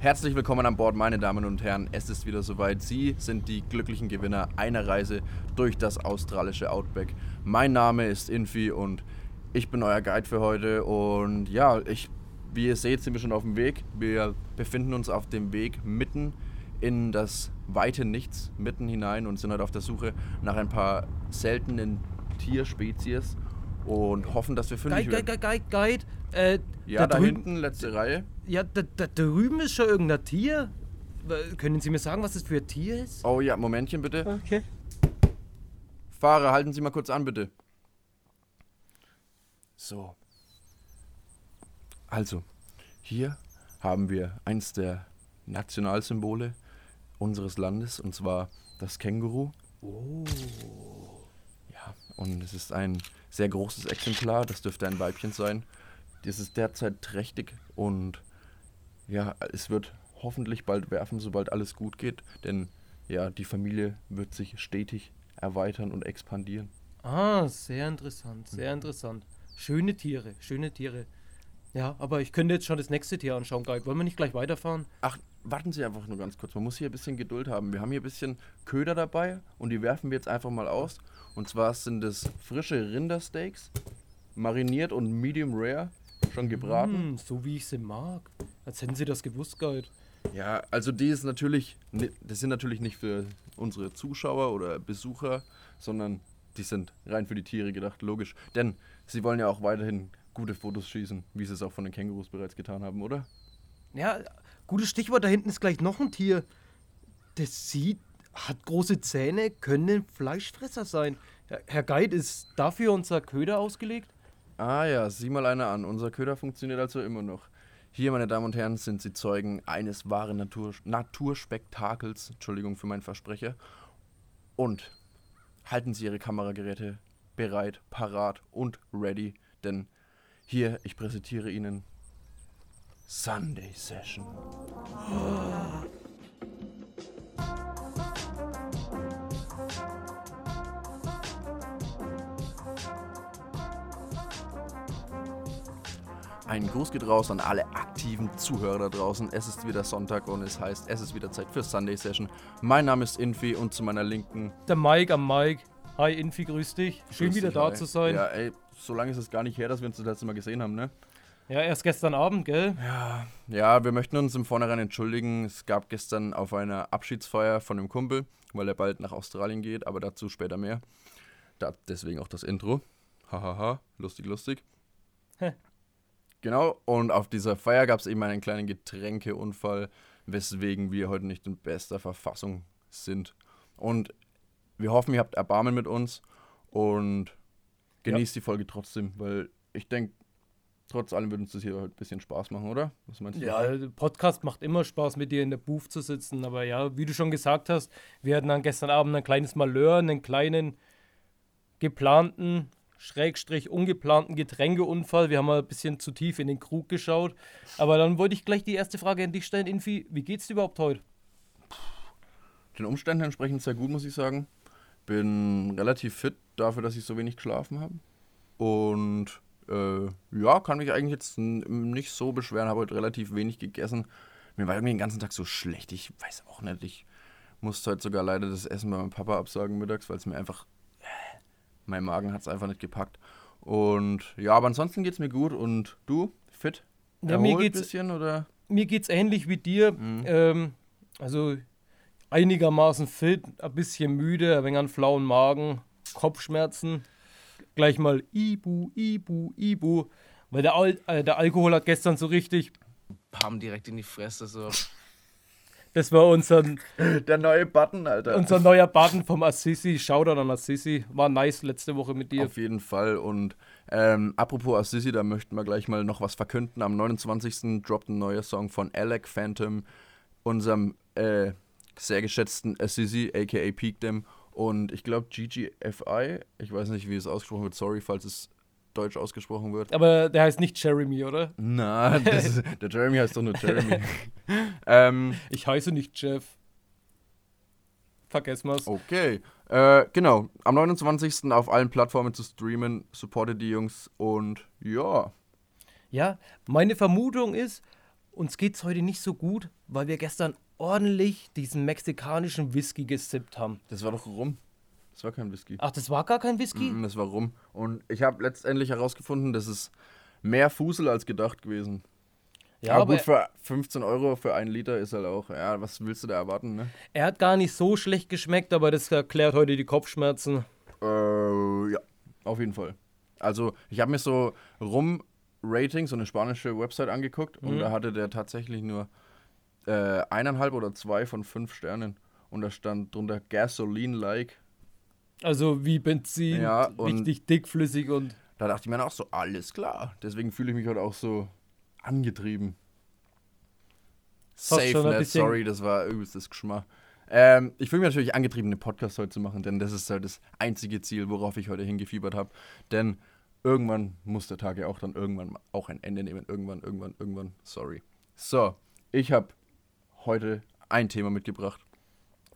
Herzlich willkommen an Bord, meine Damen und Herren. Es ist wieder soweit. Sie sind die glücklichen Gewinner einer Reise durch das australische Outback. Mein Name ist Infi und ich bin euer Guide für heute. Und ja, ich, wie ihr seht, sind wir schon auf dem Weg. Wir befinden uns auf dem Weg mitten in das weite Nichts, mitten hinein und sind heute auf der Suche nach ein paar seltenen Tierspezies und hoffen, dass wir fündig Guide, werden. Guide, Guide, Guide. Äh, Ja, da drüben, hinten, letzte Reihe. Ja, da, da drüben ist schon irgendein Tier. Können Sie mir sagen, was das für ein Tier ist? Oh ja, Momentchen bitte. Okay. Fahrer, halten Sie mal kurz an, bitte. So. Also, hier haben wir eins der Nationalsymbole unseres Landes, und zwar das Känguru. Oh. Ja, und es ist ein sehr großes Exemplar, das dürfte ein Weibchen sein. Das ist derzeit trächtig und ja, es wird hoffentlich bald werfen, sobald alles gut geht, denn ja, die Familie wird sich stetig erweitern und expandieren. Ah, sehr interessant, sehr interessant. Schöne Tiere, schöne Tiere. Ja, aber ich könnte jetzt schon das nächste Tier anschauen, Guide. Wollen wir nicht gleich weiterfahren? Ach, warten Sie einfach nur ganz kurz. Man muss hier ein bisschen Geduld haben. Wir haben hier ein bisschen Köder dabei und die werfen wir jetzt einfach mal aus. Und zwar sind es frische Rindersteaks, mariniert und medium rare, schon gebraten. Hm, so wie ich sie mag. Als hätten Sie das gewusst, Guide. Ja, also die ist natürlich, das sind natürlich nicht für unsere Zuschauer oder Besucher, sondern die sind rein für die Tiere gedacht, logisch. Denn sie wollen ja auch weiterhin gute Fotos schießen, wie sie es auch von den Kängurus bereits getan haben, oder? Ja, gutes Stichwort, da hinten ist gleich noch ein Tier. Das sieht, hat große Zähne, können Fleischfresser sein. Herr- Herr Guide, ist dafür unser Köder ausgelegt? Ah ja, sieh mal einer an. Unser Köder funktioniert also immer noch. Hier, meine Damen und Herren, sind Sie Zeugen eines wahren Natur Naturspektakels. Entschuldigung für meinen Versprecher. Und halten Sie Ihre Kamerageräte bereit, parat und ready, denn hier, ich präsentiere Ihnen Sunday Session. Ein Gruß geht raus an alle aktiven Zuhörer da draußen. Es ist wieder Sonntag und es heißt, es ist wieder Zeit für Sunday Session. Mein Name ist Infi und zu meiner Linken. Der Mike am Mike. Hi Infi, grüß dich. Schön Grüß wieder dich, da hi. zu sein. Ja, Ja. ey, so lange ist es gar nicht her, dass wir uns das letzte Mal gesehen haben, ne? erst gestern Abend, gell? Ja, ja, wir möchten uns im Vornherein entschuldigen. Es gab gestern auf einer Abschiedsfeier von einem Kumpel, weil er bald nach Australien geht, aber dazu später mehr. Da, deswegen auch das Intro. Hahaha, lustig, lustig. Genau, und auf dieser Feier gab es eben einen kleinen Getränkeunfall, weswegen wir heute nicht in bester Verfassung sind. Und wir hoffen, ihr habt Erbarmen mit uns und genießt die Folge trotzdem, weil ich denke, trotz allem würde uns das hier ein bisschen Spaß machen, oder? Was meinst du? Ja, Podcast macht immer Spaß, mit dir in der Booth zu sitzen. Aber ja, wie du schon gesagt hast, wir hatten dann gestern Abend ein kleines Malheur, einen kleinen geplanten, schrägstrich ungeplanten Getränkeunfall. Wir haben mal ein bisschen zu tief in den Krug geschaut. Aber dann wollte ich gleich die erste Frage an dich stellen, Infi. Wie geht's dir überhaupt heute? Den Umständen entsprechend sehr gut, muss ich sagen. Bin relativ fit dafür, dass ich so wenig geschlafen habe. Und äh, ja, kann mich eigentlich jetzt nicht so beschweren. Habe heute relativ wenig gegessen. Mir war irgendwie den ganzen Tag so schlecht. Ich weiß auch nicht. Ich musste heute sogar leider das Essen bei meinem Papa absagen mittags, weil es mir einfach. Mein Magen hat es einfach nicht gepackt. Und ja, aber ansonsten geht es mir gut. Und du? Fit? Ja, mir geht's- bisschen oder? Mir geht's ähnlich wie dir. Mhm. Ähm, also einigermaßen fit, ein bisschen müde, ein wenig an flauen Magen, Kopfschmerzen. Gleich mal Ibu, Ibu, Ibu. Weil der, Al äh, der Alkohol hat gestern so richtig. Pam direkt in die Fresse so. Das war unser, Der neue Button, Alter. unser neuer Button vom Assisi. Shoutout an Assisi. War nice letzte Woche mit dir. Auf jeden Fall. Und ähm, apropos Assisi, da möchten wir gleich mal noch was verkünden. Am 29. droppt ein neuer Song von Alec Phantom, unserem äh, sehr geschätzten Assisi, aka Peak Dem. Und ich glaube GGFI, ich weiß nicht, wie es ausgesprochen wird, sorry, falls es deutsch ausgesprochen wird. Aber der heißt nicht Jeremy, oder? Ist, der Jeremy heißt doch nur Jeremy. ähm, Ich heiße nicht Jeff. Vergessen wir's. okay. Äh, genau, am 29. auf allen Plattformen zu streamen. Supportet die Jungs und ja. Ja, meine Vermutung ist, uns geht's heute nicht so gut, weil wir gestern ordentlich diesen mexikanischen Whisky gesippt haben. Das war doch rum. Das war kein Whisky. Ach, das war gar kein Whisky? Mm, Das war rum. Und ich habe letztendlich herausgefunden, das ist mehr Fusel als gedacht gewesen. Ja, aber, aber gut, für 15 Euro für einen Liter ist halt auch, ja, was willst du da erwarten, ne? er hat gar nicht so schlecht geschmeckt, aber das erklärt heute die Kopfschmerzen. Äh, ja, auf jeden Fall. Also, ich habe mir so Rum-Rating, so eine spanische Website angeguckt und Mhm. da hatte der tatsächlich nur äh, eineinhalb oder zwei von fünf Sternen. Und da stand drunter Gasoline-like. Also wie Benzin, Ja, richtig dickflüssig und Da dachte ich mir dann auch so, alles klar. Deswegen fühle ich mich heute auch so angetrieben. Safe, bisschen- sorry, das war übelstes Geschmack. Ähm, ich fühle mich natürlich angetrieben, einen Podcast heute zu machen, denn das ist halt das einzige Ziel, worauf ich heute hingefiebert habe. Denn irgendwann muss der Tag ja auch dann irgendwann auch ein Ende nehmen. Irgendwann, irgendwann, irgendwann. Sorry. So, ich habe heute ein Thema mitgebracht.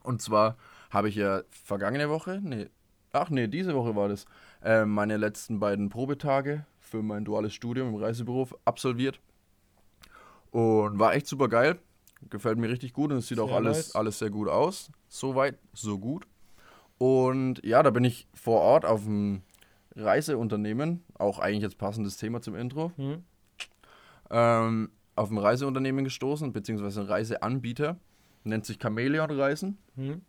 Und zwar habe ich ja vergangene Woche, nee, ach nee, diese Woche war das, äh, meine letzten beiden Probetage für mein duales Studium im Reisebüro absolviert. Und war echt super geil. Gefällt mir richtig gut und es sieht auch Sehr alles, nice. alles sehr gut aus. Soweit, so gut. Und ja, da bin ich vor Ort auf dem Reiseunternehmen, auch eigentlich jetzt passendes Thema zum Intro, hm, ähm, auf ein Reiseunternehmen gestoßen, beziehungsweise ein Reiseanbieter, nennt sich Chameleon Reisen. hm.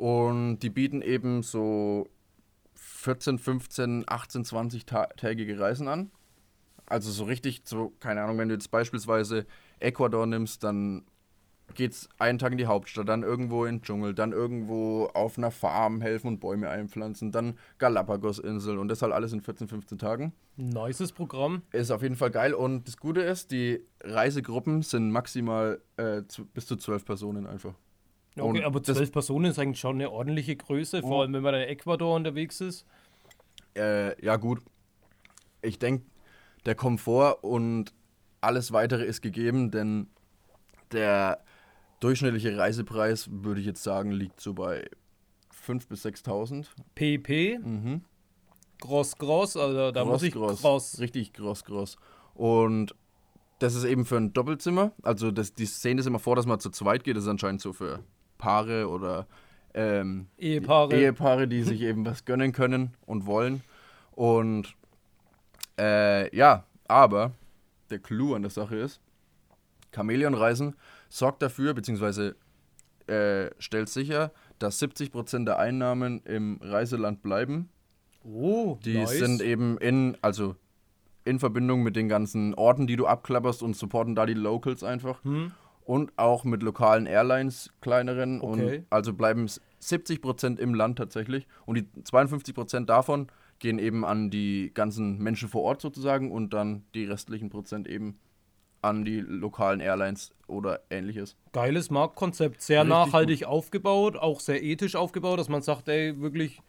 Und die bieten eben so 14, 15, 18, 20 ta tägige Reisen an. Also so richtig, so, keine Ahnung, wenn du jetzt beispielsweise Ecuador nimmst, dann geht's einen Tag in die Hauptstadt, dann irgendwo in den Dschungel, dann irgendwo auf einer Farm helfen und Bäume einpflanzen, dann Galapagos-Insel und das halt alles in 14, 15 Tagen. Nices Programm. Ist auf jeden Fall geil und das Gute ist, die Reisegruppen sind maximal äh, zu, bis zu zwölf Personen einfach. Ja, Okay, Und aber das- zwölf Personen ist eigentlich schon eine ordentliche Größe, vor Oh. allem wenn man in Ecuador unterwegs ist. Äh, ja, gut. Ich denke, der Komfort und alles weitere ist gegeben, denn der durchschnittliche Reisepreis, würde ich jetzt sagen, liegt so bei 5.000 bis 6.000. PP, Mhm. gross, gross, also da muss ich gross. Richtig groß, groß. Und das ist eben für ein Doppelzimmer. Also das, die Szene ist immer vor, dass man zu zweit geht. Das ist anscheinend so für Paare oder ähm, Ehepaare. Ehepaare, die sich eben was gönnen können und wollen. Und äh, ja, aber der Clou an der Sache ist, Chamäleon-Reisen sorgt dafür, beziehungsweise äh, stellt sicher, dass 70% der Einnahmen im Reiseland bleiben. Oh, Die nice. sind eben in, also in Verbindung mit den ganzen Orten, die du abklapperst und supporten da die Locals einfach. Hm? Und auch mit lokalen Airlines, kleineren. Okay. Und also bleiben s- 70% im Land tatsächlich. Und die 52% davon gehen eben an die ganzen Menschen vor Ort sozusagen und dann die restlichen Prozent eben an die lokalen Airlines oder ähnliches. Geiles Marktkonzept, sehr Richtig nachhaltig aufgebaut, auch sehr ethisch aufgebaut, dass man sagt, ey, wirklich,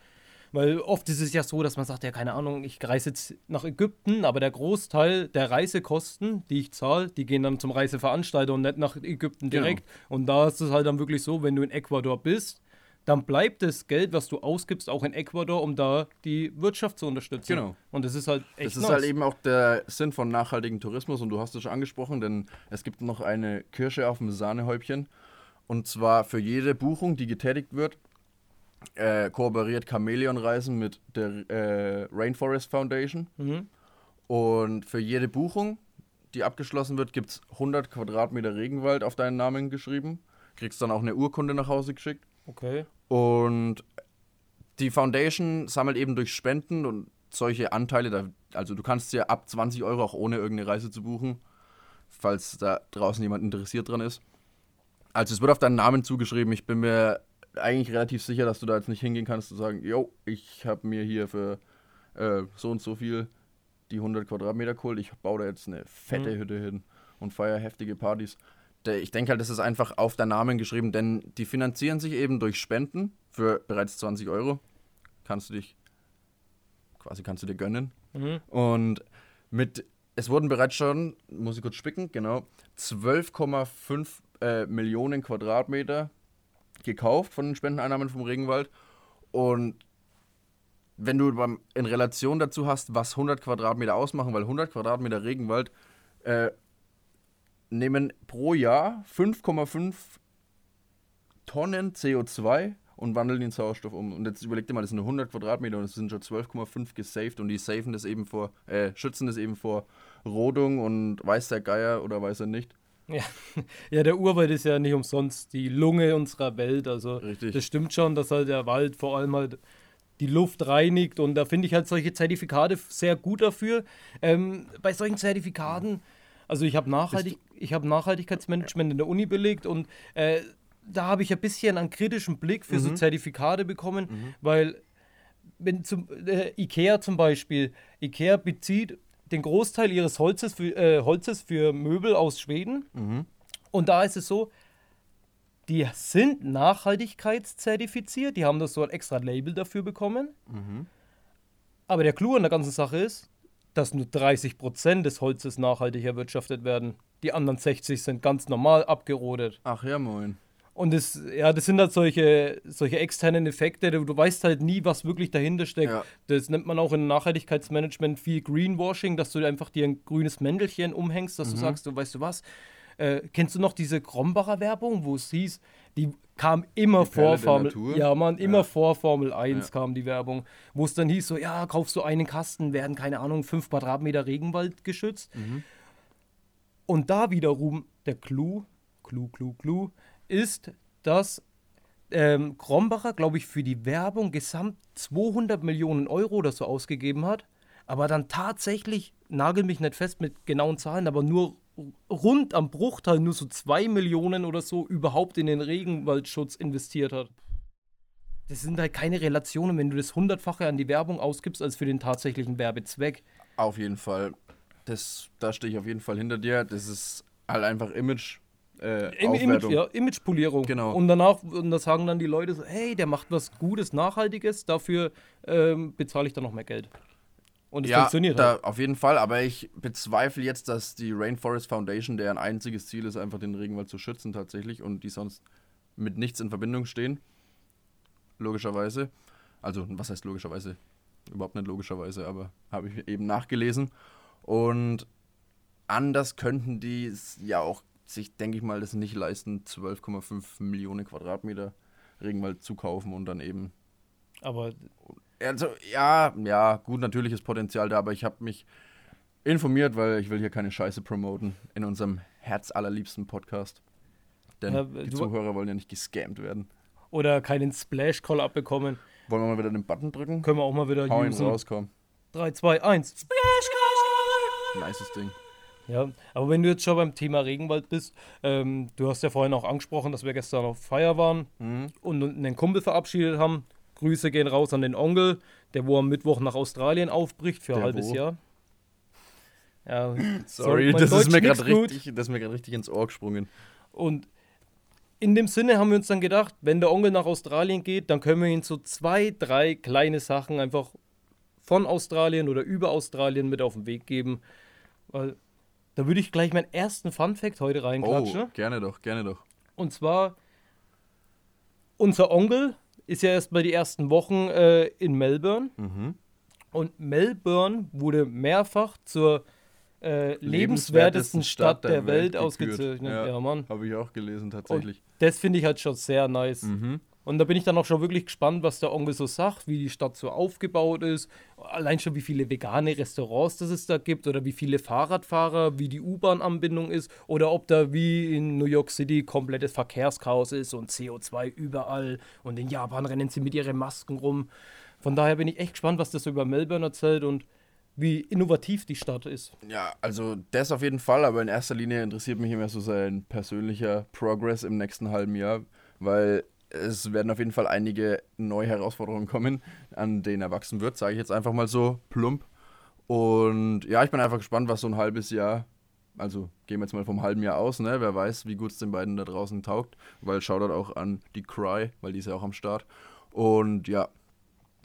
weil oft ist es ja so, dass man sagt, ja, keine Ahnung, ich reise jetzt nach Ägypten, aber der Großteil der Reisekosten, die ich zahle, die gehen dann zum Reiseveranstalter und nicht nach Ägypten Genau. direkt. Und da ist es halt dann wirklich so, wenn du in Ecuador bist, dann bleibt das Geld, was du ausgibst, auch in Ecuador, um da die Wirtschaft zu unterstützen. Genau. Und das ist halt echt Das ist nice. halt eben auch der Sinn von nachhaltigem Tourismus und du hast es schon angesprochen, denn es gibt noch eine Kirsche auf dem Sahnehäubchen. Und zwar für jede Buchung, die getätigt wird, äh, kooperiert Chameleon Reisen mit der äh, Rainforest Foundation. Mhm. Und für jede Buchung, die abgeschlossen wird, gibt es 100 Quadratmeter Regenwald auf deinen Namen geschrieben. Kriegst dann auch eine Urkunde nach Hause geschickt. Okay. Und die Foundation sammelt eben durch Spenden und solche Anteile, da, also du kannst ja ab 20 Euro auch ohne irgendeine Reise zu buchen, falls da draußen jemand interessiert dran ist. Also es wird auf deinen Namen zugeschrieben. Ich bin mir eigentlich relativ sicher, dass du da jetzt nicht hingehen kannst und sagen, yo, ich habe mir hier für äh, so und so viel die 100 Quadratmeter geholt, ich baue da jetzt eine fette Mhm. Hütte hin und feiere heftige Partys. Ich denke halt, das ist einfach auf der Namen geschrieben, denn die finanzieren sich eben durch Spenden für bereits 20 Euro. Kannst du dich, quasi kannst du dir gönnen. Mhm. Und mit, es wurden bereits schon, muss ich kurz spicken, genau, 12,5 äh, Millionen Quadratmeter gekauft von den Spendeneinnahmen vom Regenwald. Und wenn du beim, in Relation dazu hast, was 100 Quadratmeter ausmachen, weil 100 Quadratmeter Regenwald äh, nehmen pro Jahr 5,5 Tonnen CO2 und wandeln den Sauerstoff um. Und jetzt überleg dir mal, das sind nur 100 Quadratmeter und es sind schon 12,5 gesaved und die safen das eben vor, äh, schützen das eben vor Rodung und weiß der Geier oder weiß er nicht. Ja. ja, der Urwald ist ja nicht umsonst die Lunge unserer Welt. Also Richtig. das stimmt schon, dass halt der Wald vor allem halt die Luft reinigt und da finde ich halt solche Zertifikate sehr gut dafür. Ähm, bei solchen Zertifikaten, also ich habe Nachhaltig ich hab Nachhaltigkeitsmanagement in der Uni belegt und äh, da habe ich ein bisschen einen kritischen Blick für so Zertifikate bekommen, weil wenn zum äh, Ikea zum Beispiel, Ikea bezieht den Großteil ihres Holzes für, äh, Holzes für Möbel aus Schweden. Und da ist es so, die sind nachhaltigkeitszertifiziert, die haben das so ein extra Label dafür bekommen. Aber der Clou an der ganzen Sache ist, dass nur 30% des Holzes nachhaltig erwirtschaftet werden. Die anderen 60 sind ganz normal abgerodet. Ach ja, moin. Und das, ja, das sind halt solche, solche externen Effekte, du, du weißt halt nie, was wirklich dahinter steckt. Ja. Das nennt man auch im Nachhaltigkeitsmanagement viel Greenwashing, dass du einfach dir ein grünes Mäntelchen umhängst, dass du sagst, du weißt du was, äh, kennst du noch diese Krombacher Werbung, wo es hieß, die kam immer Die vor Formel, ja man, immer Ja. vor Formel 1 Ja. kam die Werbung, wo es dann hieß so, ja, kaufst du einen Kasten, werden, keine Ahnung, 5 Quadratmeter Regenwald geschützt. Mhm. Und da wiederum der Clou, Clou, Clou, Clou, ist, dass ähm, Krombacher, glaube ich, für die Werbung gesamt 200 Millionen Euro oder so ausgegeben hat, aber dann tatsächlich, nagel mich nicht fest mit genauen Zahlen, aber nur rund am Bruchteil, nur so 2 Millionen oder so überhaupt in den Regenwaldschutz investiert hat. Das sind halt keine Relationen, wenn du das hundertfache an die Werbung ausgibst, als für den tatsächlichen Werbezweck. Auf jeden Fall. Das, da stehe ich auf jeden Fall hinter dir. Das ist halt einfach Image. Äh, Im Image, ja, Imagepolierung. Genau. Und danach, und da sagen dann die Leute so, hey, der macht was Gutes, Nachhaltiges, dafür ähm, bezahle ich dann noch mehr Geld. Und es ja, funktioniert da, halt. auf jeden Fall, aber ich bezweifle jetzt, dass die Rainforest Foundation, deren einziges Ziel ist, einfach den Regenwald zu schützen tatsächlich und die sonst mit nichts in Verbindung stehen. Logischerweise. Also, was heißt logischerweise? Überhaupt nicht logischerweise, aber habe ich eben nachgelesen. Und anders könnten die es ja auch sich, denke ich mal, das nicht leisten, 12,5 Millionen Quadratmeter Regenwald zu kaufen und dann eben Aber also, ja, ja, gut, natürlich ist Potenzial da, aber ich habe mich informiert, weil ich will hier keine Scheiße promoten in unserem herzallerliebsten Podcast. Denn Ja, die Zuhörer wollen ja nicht gescammt werden. oder keinen Splash-Call abbekommen, Wollen wir mal wieder den Button drücken? können wir auch mal wieder Hau ihn usen. raus, komm. 3, 2, 1. Nices Ding. Ja, aber wenn du jetzt schon beim Thema Regenwald bist, ähm, du hast ja vorhin auch angesprochen, dass wir gestern auf Feier waren Mhm. und einen Kumpel verabschiedet haben. Grüße gehen raus an den Onkel, der wo am Mittwoch nach Australien aufbricht für ein Der halbes wo? Jahr. Ja, Sorry, das ist mir gerade richtig, das ist mir gerade richtig ins Ohr gesprungen. Und in dem Sinne haben wir uns dann gedacht, wenn der Onkel nach Australien geht, dann können wir ihm so zwei, drei kleine Sachen einfach von Australien oder über Australien mit auf den Weg geben. Weil da würde ich gleich meinen ersten Fun-Fact heute reinklatschen. Oh, gerne doch, gerne doch. Und zwar, unser Onkel ist ja erst mal die ersten Wochen äh, in Melbourne. Mhm. Und Melbourne wurde mehrfach zur äh, lebenswertesten Stadt der, Welt, gekürt. ausgezeichnet. Ja, Mann. Habe ich auch gelesen, Und tatsächlich. das finde ich halt schon sehr nice. Mhm. Und da bin ich dann auch schon wirklich gespannt, was der Onkel so sagt, wie die Stadt so aufgebaut ist. Allein schon, wie viele vegane Restaurants das es da gibt oder wie viele Fahrradfahrer, wie die U-Bahn-Anbindung ist oder ob da wie in New York City komplettes Verkehrschaos ist und CO2 überall und in Japan rennen sie mit ihren Masken rum. Von daher bin ich echt gespannt, was das so über Melbourne erzählt und wie innovativ die Stadt ist. Ja, also das auf jeden Fall, aber in erster Linie interessiert mich immer so sein persönlicher Progress im nächsten halben Jahr, weil es werden auf jeden Fall einige neue Herausforderungen kommen, an denen er wachsen wird, sage ich jetzt einfach mal so plump. Und ja, ich bin einfach gespannt, was so ein halbes Jahr, also gehen wir jetzt mal vom halben Jahr aus, ne? Wer weiß, wie gut es den beiden da draußen taugt, weil Shoutout auch an die Cry, weil die ist ja auch am Start. Und ja,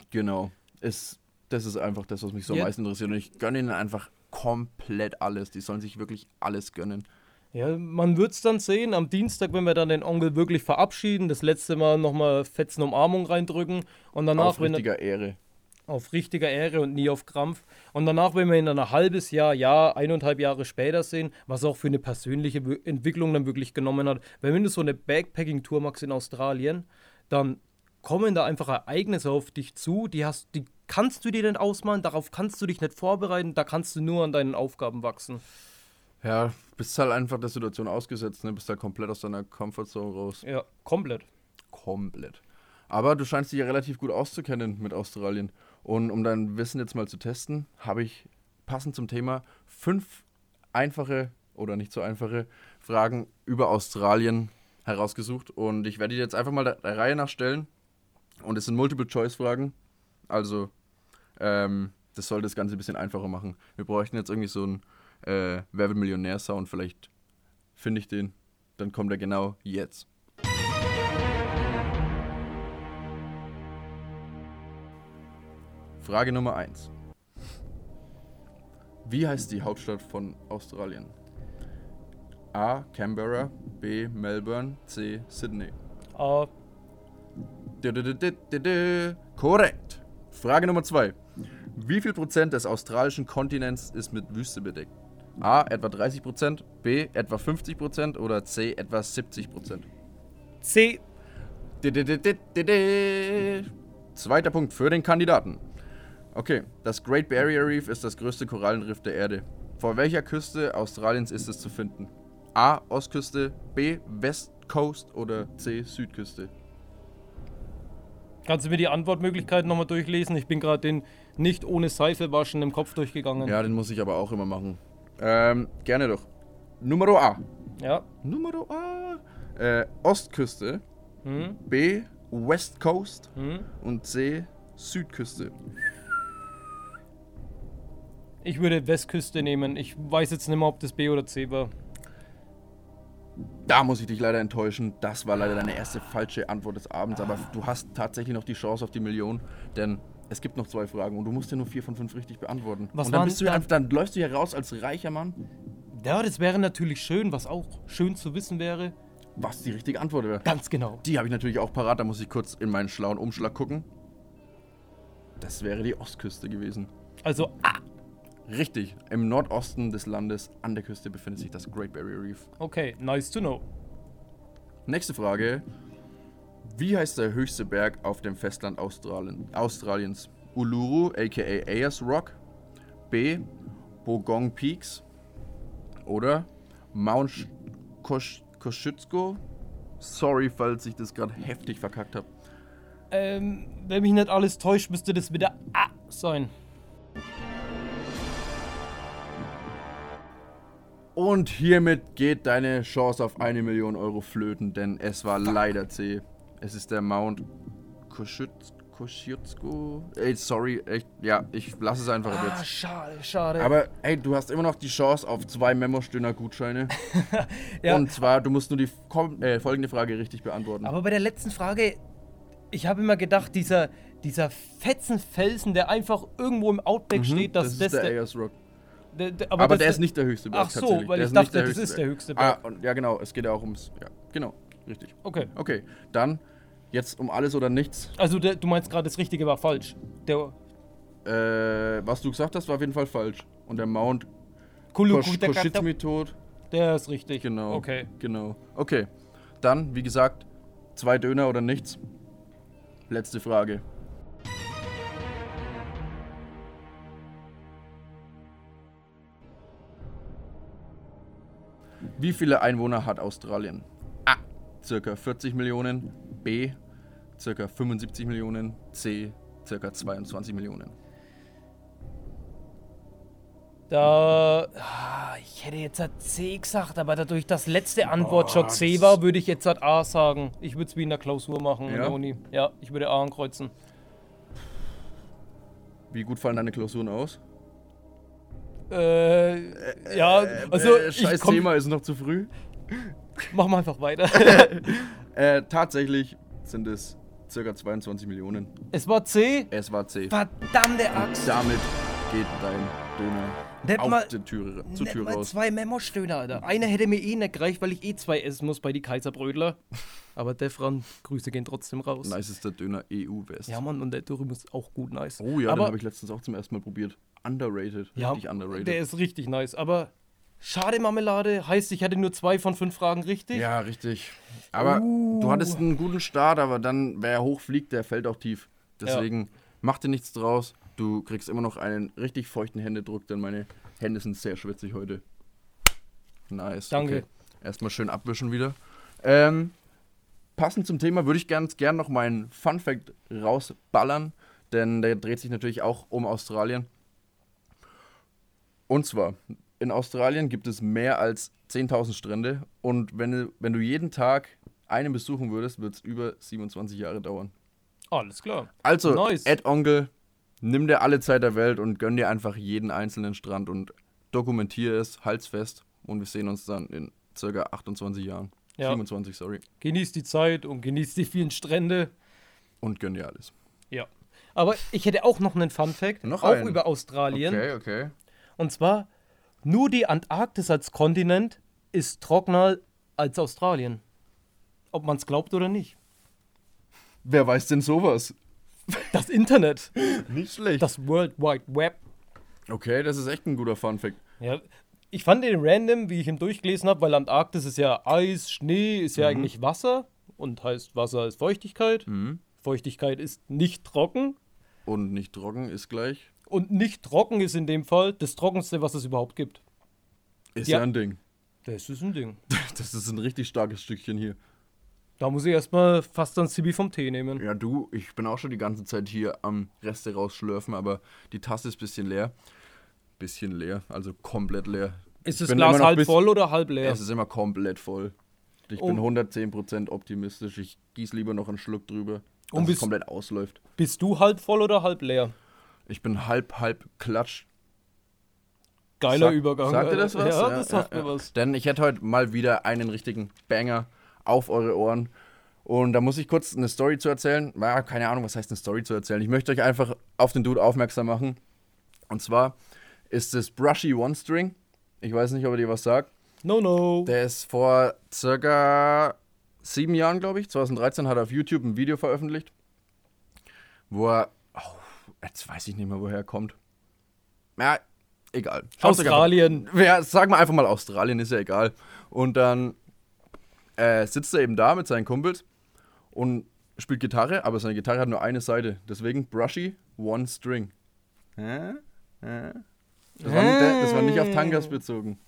genau, ist, das ist einfach das, was mich so am meisten interessiert. Und ich gönne ihnen einfach komplett alles. Die sollen sich wirklich alles gönnen. Ja, man wird es dann sehen am Dienstag, wenn wir dann den Onkel wirklich verabschieden, das letzte Mal nochmal fetzen Umarmung reindrücken und danach, wenn er, Aufrichtiger Ehre. auf richtiger Ehre und nie auf Krampf. Und danach, wenn wir ihn dann ein halbes Jahr, Jahr, eineinhalb Jahre später sehen, was auch für eine persönliche Wi- Entwicklung dann wirklich genommen hat. Weil wenn du so eine Backpacking-Tour machst in Australien, dann kommen da einfach Ereignisse auf dich zu, die hast, die kannst du dir nicht ausmalen, darauf kannst du dich nicht vorbereiten, da kannst du nur an deinen Aufgaben wachsen. Ja, bist halt einfach der Situation ausgesetzt, ne? Bist halt komplett aus deiner Comfortzone raus. Ja, komplett. Komplett. Aber du scheinst dich ja relativ gut auszukennen mit Australien. Und um dein Wissen jetzt mal zu testen, habe ich passend zum Thema fünf einfache oder nicht so einfache Fragen über Australien herausgesucht. Und ich werde die jetzt einfach mal der, Reihe nach stellen. Und es sind Multiple-Choice-Fragen. Also, ähm, das soll das Ganze ein bisschen einfacher machen. Wir bräuchten jetzt irgendwie so einen äh, Wer wird Millionär-Sound. Vielleicht finde ich den. Dann kommt er genau jetzt. Frage Nummer 1. Wie heißt die Hauptstadt von Australien? A. Canberra, B. Melbourne, C. Sydney. Dü-dü-dü-dü-dü-dü. Korrekt. Frage Nummer 2. Wie viel Prozent des australischen Kontinents ist mit Wüste bedeckt? A. Etwa 30 Prozent, B. Etwa 50 Prozent oder C. Etwa 70 Prozent? C. Didididididi. Zweiter Punkt für den Kandidaten. Okay, das Great Barrier Reef ist das größte Korallenriff der Erde. Vor welcher Küste Australiens ist es zu finden? A. Ostküste, B. West Coast oder C. Südküste? Kannst du mir die Antwortmöglichkeiten nochmal durchlesen? Ich bin gerade den nicht ohne Seife waschen im Kopf durchgegangen. Ja, den muss ich aber auch immer machen. Ähm, gerne doch. Numero A. Ja. Numero A. Äh, Ostküste, Hm? B. West Coast Hm? und C. Südküste. Ich würde Westküste nehmen. Ich weiß jetzt nicht mehr, ob das B oder C war. Da muss ich dich leider enttäuschen. Das war leider deine erste falsche Antwort des Abends. Aber du hast tatsächlich noch die Chance auf die Million. Denn es gibt noch zwei Fragen und du musst ja nur vier von fünf richtig beantworten. Was und dann, bist du dann- einfach, dann läufst du hier raus als reicher Mann, Ja, das wäre natürlich schön, was auch schön zu wissen wäre. was die richtige Antwort wäre. Ganz genau. Die habe ich natürlich auch parat. Da muss ich kurz in meinen schlauen Umschlag gucken. Das wäre die Ostküste gewesen. Also, ah, Richtig. Im Nordosten des Landes an der Küste befindet sich das Great Barrier Reef. okay, nice to know. Nächste Frage. Wie heißt der höchste Berg auf dem Festland Australien, Australiens? Uluru, aka Ayers Rock, B. Bogong Peaks oder Mount Sch- Kosh Kosciuszko? Sorry, falls ich das gerade heftig verkackt habe. Ähm, wenn mich nicht alles täuscht, müsste das wieder A sein. Und hiermit geht deine Chance auf eine Million Euro flöten, denn es war leider C. Es ist der Mount Kosciuszko. Ey, sorry, echt, ja, ich lasse es einfach Ah, jetzt. schade, schade. Aber ey, du hast immer noch die Chance auf zwei Memo-Stöhner-Gutscheine. Ja. Und zwar, du musst nur die äh, folgende Frage richtig beantworten. Aber bei der letzten Frage, ich habe immer gedacht, dieser, dieser Fetzenfelsen, der einfach irgendwo im Outback steht, dass Mhm, das ist der Ayers Rock. der, der- Aber, das- der ist nicht der höchste Berg Ach so, weil der ich dachte, das ist der höchste Berg. Ah, und, ja genau, es geht ja auch ums... Ja, genau, richtig. Okay. Okay, dann jetzt um alles oder nichts. Also der, du meinst gerade, das Richtige war falsch. Der Äh, was du gesagt hast, war auf jeden Fall falsch. Und der Mount Kosch- Koschizmi-Tod, der ist richtig. genau. Okay. Genau. Okay, dann, wie gesagt, zwei Döner oder nichts. Letzte Frage. Wie viele Einwohner hat Australien? A. Circa 40 Millionen. B. Circa 75 Millionen. C. Circa 22 Millionen. Da. ah, Ich hätte jetzt halt C gesagt, aber dadurch, dass letzte Antwort schon C das- war, würde ich jetzt halt A sagen. Ich würde es wie in der Klausur machen in Ja? der Uni. Ja, ich würde A ankreuzen. Wie gut fallen deine Klausuren aus? Äh, ja, also äh, ich scheiß komm, Thema ist noch zu früh. Machen wir einfach weiter. Äh, tatsächlich sind es circa 22 Millionen. es war C. Es war C. Verdammte Axt. Damit geht dein Döner Nicht auf mal- die Tür, zur Tür mal raus. zwei Memo-Stöhner, Alter. Einer hätte mir eh nicht gereicht, weil ich eh zwei essen muss bei die Kaiserbrötler. Aber Defran, Grüße gehen trotzdem raus. Nice ist der Döner EU-West. Ja, Mann, und der Dürüm ist auch gut nice. Oh ja, aber, den habe ich letztens auch zum ersten Mal probiert. Underrated. ja, Richtig underrated. Der ist richtig nice. Aber schade Marmelade heißt, ich hatte nur zwei von fünf Fragen richtig. Ja, richtig. Aber Uh. du hattest einen guten Start, aber dann, wer hoch fliegt, der fällt auch tief. Deswegen mach dir nichts draus. Du kriegst immer noch einen richtig feuchten Händedruck, denn meine Hände sind sehr schwitzig heute. Nice. Danke. Okay. Erstmal schön abwischen wieder. Ähm, passend zum Thema würde ich ganz gern noch meinen Fun Fact rausballern, denn der dreht sich natürlich auch um Australien. Und zwar, in Australien gibt es mehr als 10.000 Strände und wenn du, wenn du jeden Tag einen besuchen würdest, wird es über 27 Jahre dauern. Alles klar. Also, Nice. Ed Onkel, nimm dir alle Zeit der Welt und gönn dir einfach jeden einzelnen Strand und dokumentiere es, halt's fest und wir sehen uns dann in circa 28 Jahren. Ja. 27, sorry. Genießt die Zeit und genießt die vielen Strände. Und gönn dir alles. Ja. Aber ich hätte auch noch einen Fun Fact, Noch auch einen? über Australien. Okay, okay. Und zwar, nur die Antarktis als Kontinent ist trockener als Australien. Ob man es glaubt oder nicht. Wer weiß denn sowas? Das Internet, Nicht schlecht. das World Wide Web. okay, das ist echt ein guter Fun-Fact. Ja, ich fand den random, wie ich ihn durchgelesen habe, weil Antarktis ist ja Eis, Schnee, ist ja eigentlich Wasser und heißt Wasser ist Feuchtigkeit. Feuchtigkeit ist nicht trocken Und nicht trocken ist gleich. Und nicht trocken ist in dem Fall das trockenste, was es überhaupt gibt. Ist Ja. ja ein Ding. Das ist ein Ding. Das ist ein richtig starkes Stückchen hier. Da muss ich erstmal fast ein Zibi vom Tee nehmen. Ja, du, ich bin auch schon die ganze Zeit hier am Reste rausschlürfen, aber die Tasse ist ein bisschen leer. Bisschen leer, also komplett leer. Ist das Glas halb voll oder halb leer? Es ist immer komplett voll. Ich Um- bin 110% optimistisch. Ich gieße lieber noch einen Schluck drüber, dass Um es bis- komplett ausläuft. Bist du halb voll oder halb leer? Ich bin halb, halb klatsch. Geiler Sag- Übergang. Sagt ihr das was? Ja, das sagt ja, mir ja. was. Denn ich hätte heute mal wieder einen richtigen Banger auf eure Ohren. Und da muss ich kurz eine Story zu erzählen. Ja, keine Ahnung, was heißt eine Story zu erzählen. Ich möchte euch einfach auf den Dude aufmerksam machen. Und zwar ist es Brushy One String. Ich weiß nicht, ob er dir was sagt. No, no. Der ist vor circa sieben Jahren, glaube ich, 2013, hat er auf YouTube ein Video veröffentlicht, wo er, jetzt weiß ich nicht mehr, woher er kommt. Ja, egal. Schaut's Australien. ja, sagen wir einfach mal Australien, ist ja egal. Und dann äh, sitzt er eben da mit seinen Kumpels und spielt Gitarre, aber seine Gitarre hat nur eine Seite. Deswegen Brushy One String. Hä? Hä? Das, war nicht, das war nicht auf Tangas bezogen.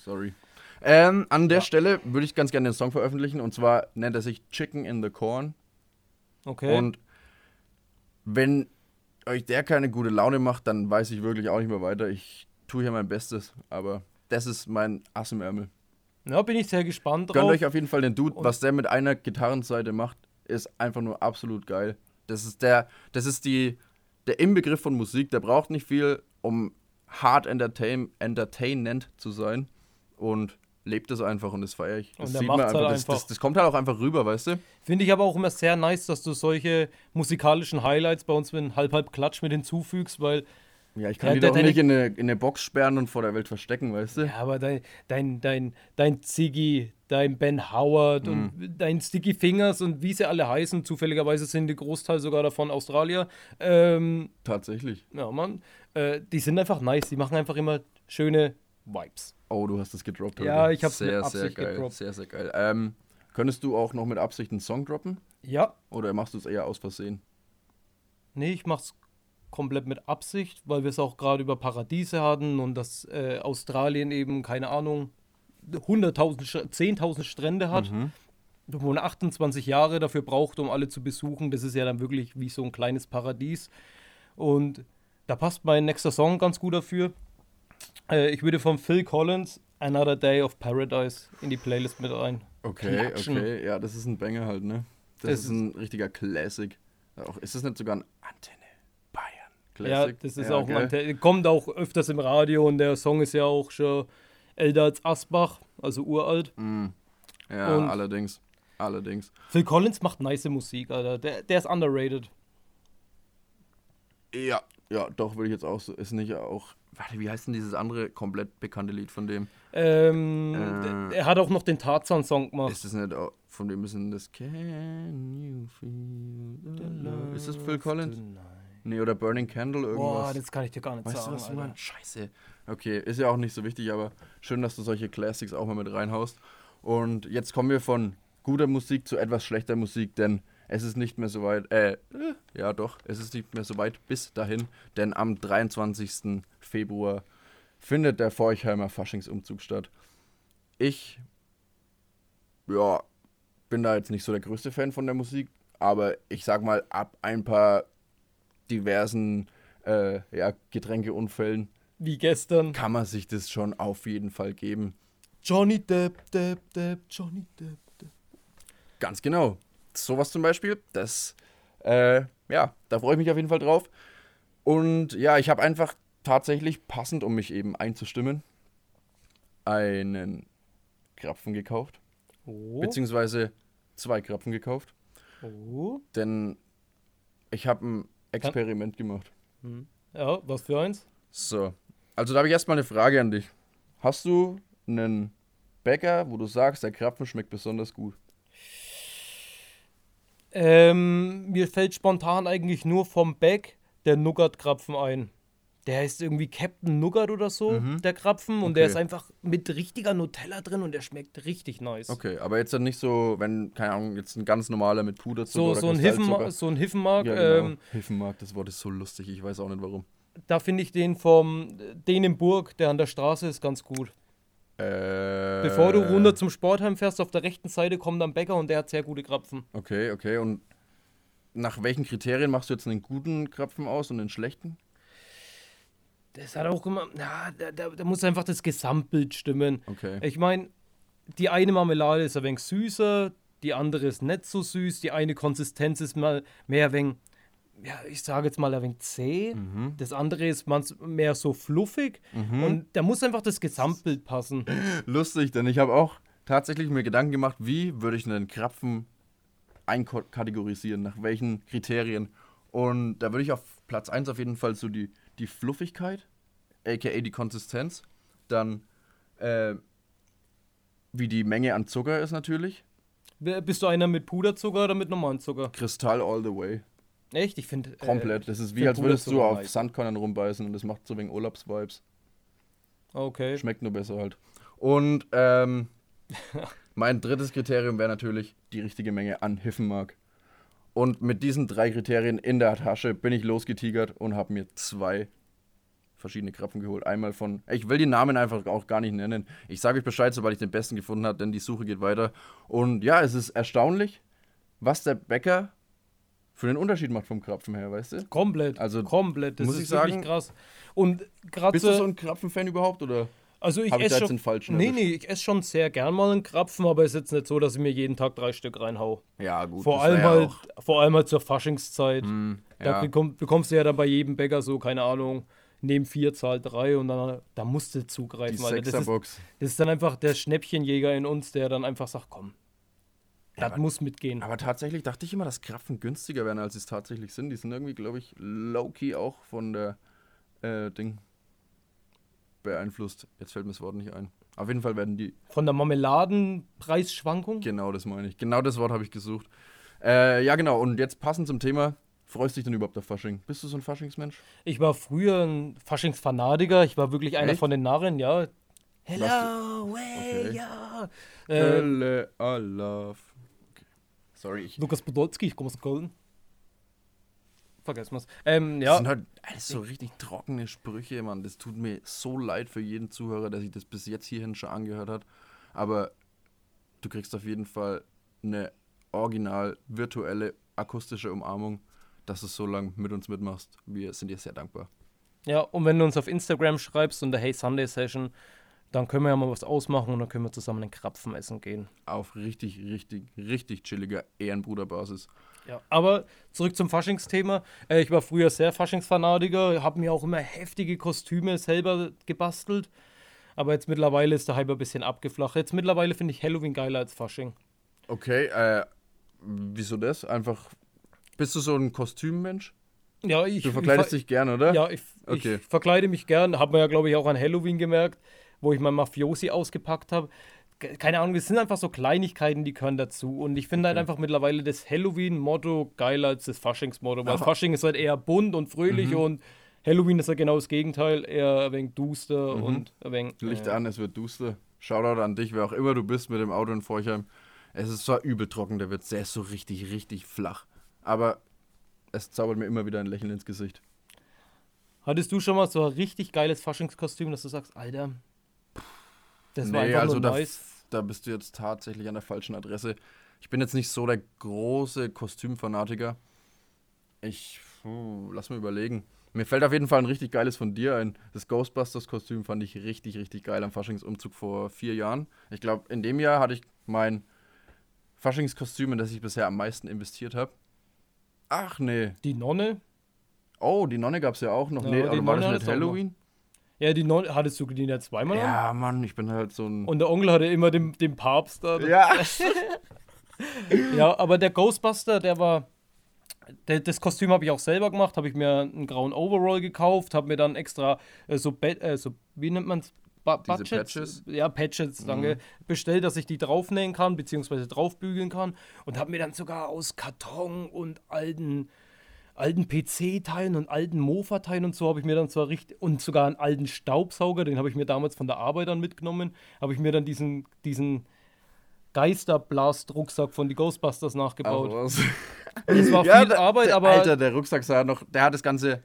Sorry. Ähm, an der Stelle würde ich ganz gerne den Song veröffentlichen und zwar nennt er sich Chicken in the Corn. Okay. Und wenn euch der keine gute Laune macht, dann weiß ich wirklich auch nicht mehr weiter. Ich tue hier mein Bestes, aber das ist mein Ass im Ärmel. ja, bin ich sehr gespannt Gönnt drauf. euch auf jeden Fall den Dude. Was der mit einer Gitarrenseite macht, ist einfach nur absolut geil. Das ist der, das ist die, der Inbegriff von Musik. Der braucht nicht viel, um hart entertain, entertainend zu sein. Und lebt es einfach und das feiere ich. Das Und sieht man macht's halt Das, einfach. das, das kommt halt auch einfach rüber, weißt du? Finde ich aber auch immer sehr nice, dass du solche musikalischen Highlights bei uns mit Halb-Halb-Klatsch mit hinzufügst, weil, Ja, ich kann Ja, die doch deine- nicht in eine, in eine Box sperren und vor der Welt verstecken, weißt du? ja, aber dein, dein, dein, dein Ziggy, dein Ben Howard Mhm. und dein Sticky Fingers und wie sie alle heißen, zufälligerweise sind die Großteil sogar davon Australier, ähm, Tatsächlich. ja, Mann, äh, die sind einfach nice, die machen einfach immer schöne Vibes. Oh, du hast das gedroppt. Ja, heute. ich hab's mit sehr, geil. gedroppt. Sehr, sehr geil. Ähm, könntest du auch noch mit Absicht einen Song droppen? Ja, Oder machst du es eher aus Versehen? Nee, ich mach's komplett mit Absicht, weil wir es auch gerade über Paradiese hatten und dass äh, Australien eben, keine Ahnung, 100.000, Sch- 10.000 Strände hat, wo man 28 Jahre dafür braucht, um alle zu besuchen. Das ist ja dann wirklich wie so ein kleines Paradies. Und da passt mein nächster Song ganz gut dafür. Äh, ich würde von Phil Collins Another Day of Paradise in die Playlist mit rein. Okay, Klatschen. okay. Ja, das ist ein Banger halt, ne? Das, Das ist ein richtiger Classic. Auch, ist das nicht sogar ein Antenne Bayern Ja, Classic? das ist Ja, auch ein, der kommt auch öfters im Radio und der Song ist ja auch schon älter als Asbach, also uralt. Ja, und- allerdings. Allerdings. Phil Collins macht nice Musik, Alter. Der, der ist underrated. Ja, Ja, doch, würde ich jetzt auch so. Ist nicht auch. Warte, wie heißt denn dieses andere komplett bekannte Lied von dem? Ähm, Äh. er hat auch noch den Tarzan-Song gemacht. Ist das nicht auch, von dem ist denn das Can you feel the love? Ist das Phil Collins? Nee, oder Burning Candle irgendwas. Boah, das kann ich dir gar nicht weißt du sagen. was, Alter. Mann? Scheiße. Okay, ist ja auch nicht so wichtig, aber schön, dass du solche Classics auch mal mit reinhaust. Und jetzt kommen wir von guter Musik zu etwas schlechter Musik, denn es ist nicht mehr so weit, äh, äh, ja doch, es ist nicht mehr so weit bis dahin, denn am 23. Februar findet der Forchheimer Faschingsumzug statt. Ich, ja, bin da jetzt nicht so der größte Fan von der Musik, aber ich sag mal, ab ein paar diversen äh, ja, Getränkeunfällen Wie gestern. kann man sich das schon auf jeden Fall geben. Johnny Depp, Depp, Depp, Johnny Depp, Depp. Ganz genau. Sowas zum Beispiel, das, äh, ja, da freue ich mich auf jeden Fall drauf. Und ja, ich habe einfach tatsächlich passend, um mich eben einzustimmen, einen Krapfen gekauft. Oh. Beziehungsweise zwei Krapfen gekauft. oh. Denn ich habe ein Experiment gemacht. Ja, was für eins? So, also da habe ich erstmal eine Frage an dich. Hast du einen Bäcker, wo du sagst, der Krapfen schmeckt besonders gut? Ähm, mir fällt spontan eigentlich nur vom Beck der Nougat-Krapfen ein. Der heißt irgendwie Captain Nougat oder so, der Krapfen. Und der Okay. ist einfach mit richtiger Nutella drin und der schmeckt richtig nice. Okay, aber jetzt dann nicht so, wenn, keine Ahnung, jetzt ein ganz normaler mit Puderzucker So, oder so, ein. Hiffenmark, so ein Hiffenmark, Ja, genau. ähm, Hiffenmark, das Wort ist so lustig, ich weiß auch nicht warum. da finde ich den vom, den in Burg, der an der Straße ist, ganz gut. Äh, Bevor du runter zum Sportheim fährst, auf der rechten Seite kommt dann Bäcker und der hat sehr gute Krapfen. Okay, okay, und nach welchen Kriterien machst du jetzt einen guten Krapfen aus und einen schlechten? Das hat auch immer, na, da, da, da muss einfach das Gesamtbild stimmen. Okay. Ich meine, die eine Marmelade ist ein wenig süßer, die andere ist nicht so süß, die eine Konsistenz ist mal mehr ein wenig, ja, ich sage jetzt mal ein wenig zäh, Mhm. das andere ist mehr so fluffig und da muss einfach das Gesamtbild passen. Lustig, denn ich habe auch tatsächlich mir Gedanken gemacht, wie würde ich einen Krapfen einkategorisieren, nach welchen Kriterien. Und da würde ich auf Platz 1 auf jeden Fall so die, die Fluffigkeit, aka die Konsistenz, dann äh, wie die Menge an Zucker ist natürlich, Bist du einer mit Puderzucker oder mit normalen Zucker? Kristall all the way, Echt? Ich finde. komplett. das ist wie, als würdest du auf nice. Sandkörnern rumbeißen und das macht so wegen Urlaubsvibes. Okay. Schmeckt nur besser halt. Und ähm, mein drittes Kriterium wäre natürlich die richtige Menge an Hiffenmark. Und mit diesen drei Kriterien in der Tasche bin ich losgetigert und habe mir zwei verschiedene Krapfen geholt. Einmal von, ich will die Namen einfach auch gar nicht nennen. Ich sage euch Bescheid, sobald ich den besten gefunden habe, denn die Suche geht weiter. Und ja, es ist erstaunlich, was der Bäcker für den Unterschied macht vom Krapfen her, weißt du? Komplett. Also, komplett. Das muss ist ich wirklich sagen, krass. Und gerade Bist du so ein Krapfen-Fan überhaupt oder Also ich da esse schon. den falschen Nee, nee, ich esse schon sehr gern mal einen Krapfen, aber es ist jetzt nicht so, dass ich mir jeden Tag drei Stück reinhau. Ja, gut. Vor allem, ja halt, vor allem halt zur Faschingszeit. Da ja. bekomm, bekommst du ja dann bei jedem Bäcker so, keine Ahnung, neben vier Zahl drei und dann da musst du Die zugreifen. Alter. Das, ist, das ist dann einfach der Schnäppchenjäger in uns, der dann einfach sagt, komm, das aber- muss mitgehen. Aber tatsächlich dachte ich immer, dass Krapfen günstiger wären, als sie es tatsächlich sind. Die sind irgendwie, glaube ich, low-key auch von der äh, Ding beeinflusst. Jetzt fällt mir das Wort nicht ein. Auf jeden Fall werden die, Von der Marmeladenpreisschwankung? genau das meine ich. Genau das Wort habe ich gesucht. Äh, ja, genau. Und jetzt passend zum Thema, freust du dich denn überhaupt auf Fasching? Bist du so ein Faschingsmensch? Ich war früher ein Faschingsfanatiker. Ich war wirklich einer Echt? von den Narren, ja. Hello, Okay. ja. Äh, Hölle, I love. Sorry, ich. Lukas Podolski, ich komme aus Köln. Vergessen wir's. Ähm, Das ja, sind halt alles so richtig trockene Sprüche, Mann. Das tut mir so leid für jeden Zuhörer, der sich das bis jetzt hierhin schon angehört hat. Aber du kriegst auf jeden Fall eine original virtuelle akustische Umarmung, dass du so lange mit uns mitmachst. Wir sind dir sehr dankbar. ja, und wenn du uns auf Instagram schreibst unter Hey Sunday Session, dann können wir ja mal was ausmachen und dann können wir zusammen einen Krapfen essen gehen. Auf richtig, richtig, richtig chilliger Ehrenbruderbasis. Ja, aber zurück zum Faschingsthema. Äh, ich war früher sehr Faschingsfanatiker, habe mir auch immer heftige Kostüme selber gebastelt. Aber jetzt mittlerweile ist der Hype ein bisschen abgeflacht. Jetzt mittlerweile finde ich Halloween geiler als Fasching. Okay, äh, wieso das? Einfach, bist du so ein Kostümmensch? Ja, ich, Du verkleidest ich, dich gern, oder? Ja, ich, Okay. ich verkleide mich gern. Hat man ja, glaube ich, auch an Halloween gemerkt, wo ich mein Mafiosi ausgepackt habe. Ke- Keine Ahnung, es sind einfach so Kleinigkeiten, die gehören dazu. Und ich finde halt einfach mittlerweile das Halloween-Motto geiler als das Faschings-Motto. Weil Aha. Fasching ist halt eher bunt und fröhlich und Halloween ist ja genau das Gegenteil. Eher ein wenig duster und ein wenig. Licht äh, an, es wird duster. Shoutout an dich, wer auch immer du bist mit dem Auto in Forchheim. Es ist zwar übel trocken, der der ist so richtig, richtig flach. Aber es zaubert mir immer wieder ein Lächeln ins Gesicht. Hattest du schon mal so ein richtig geiles Faschingskostüm, dass du sagst, Alter, das war nee, einfach also nur da, da bist du jetzt tatsächlich an der falschen Adresse. Ich bin jetzt nicht so der große Kostümfanatiker. Ich, puh, lass mir überlegen. Mir fällt auf jeden Fall ein richtig geiles von dir ein. Das Ghostbusters-Kostüm fand ich richtig, richtig geil am Faschingsumzug vor vier Jahren. Ich glaube, in dem Jahr hatte ich mein Faschingskostüm, in das ich bisher am meisten investiert habe. Ach nee. Die Nonne? Oh, die Nonne gab es ja auch noch. Ja, nee, aber war das nicht. Halloween? Ja, die Nonne, hattest du die ja zweimal an? Ja, Mann, ich bin halt so ein. Und der Onkel hatte immer den, den Papst da. ja. Ja, aber der Ghostbuster, der war. Der, das Kostüm habe ich auch selber gemacht, habe ich mir einen grauen Overall gekauft, habe mir dann extra äh, so, äh, so, wie nennt man es? Patches? Ja, Patches, danke. Bestellt, dass ich die draufnähen kann, beziehungsweise draufbügeln kann. Und habe mir dann sogar aus Karton und alten, alten PC-Teilen und alten Mofa-Teilen und so habe ich mir dann zwar richtig. Und sogar einen alten Staubsauger, den habe ich mir damals von der Arbeit dann mitgenommen, habe ich mir dann diesen, diesen Geisterblast-Rucksack von die Ghostbusters nachgebaut. Ach, was. Es war Ja, viel Arbeit, der, aber Alter, der Rucksack sah noch, der hat das Ganze